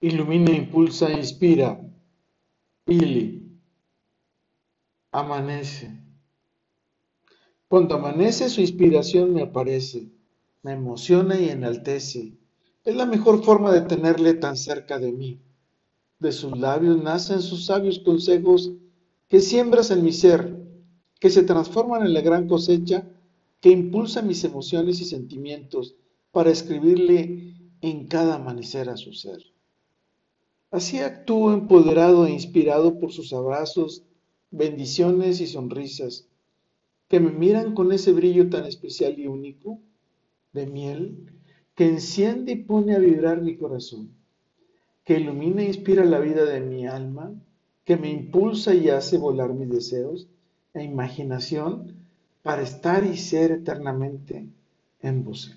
ilumina, impulsa, inspira. Ili. Amanece. Cuando amanece su inspiración me aparece, me emociona y enaltece. Es la mejor forma de tenerle tan cerca de mí. De sus labios nacen sus sabios consejos que siembras en mi ser, que se transforman en la gran cosecha que impulsa mis emociones y sentimientos para escribirle en cada amanecer a su ser. Así actúo empoderado e inspirado por sus abrazos, bendiciones y sonrisas, que me miran con ese brillo tan especial y único de miel que enciende y pone a vibrar mi corazón, que ilumina e inspira la vida de mi alma, que me impulsa y hace volar mis deseos e imaginación para estar y ser eternamente en vos.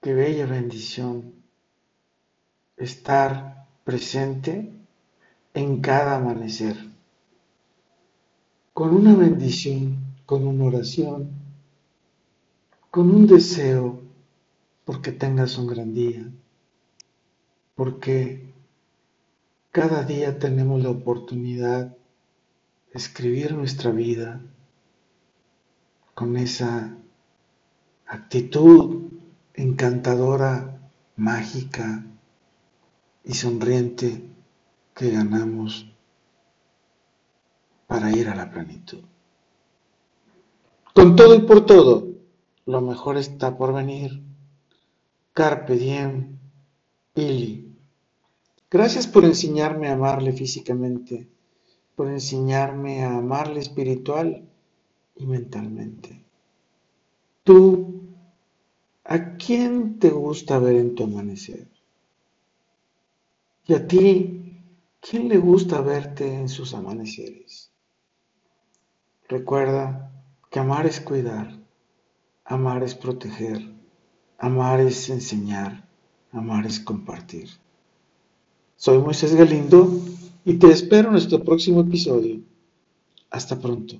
Qué bella bendición estar presente en cada amanecer, con una bendición, con una oración, con un deseo, porque tengas un gran día, porque cada día tenemos la oportunidad de escribir nuestra vida con esa actitud encantadora, mágica y sonriente que ganamos para ir a la plenitud. Con todo y por todo, lo mejor está por venir. Carpe diem, Ili. Gracias por enseñarme a amarle físicamente, por enseñarme a amarle espiritual y mentalmente. Tú ¿A quién te gusta ver en tu amanecer? ¿Y a ti, quién le gusta verte en sus amaneceres? Recuerda que amar es cuidar, amar es proteger, amar es enseñar, amar es compartir. Soy Moisés Galindo y te espero en nuestro próximo episodio. Hasta pronto.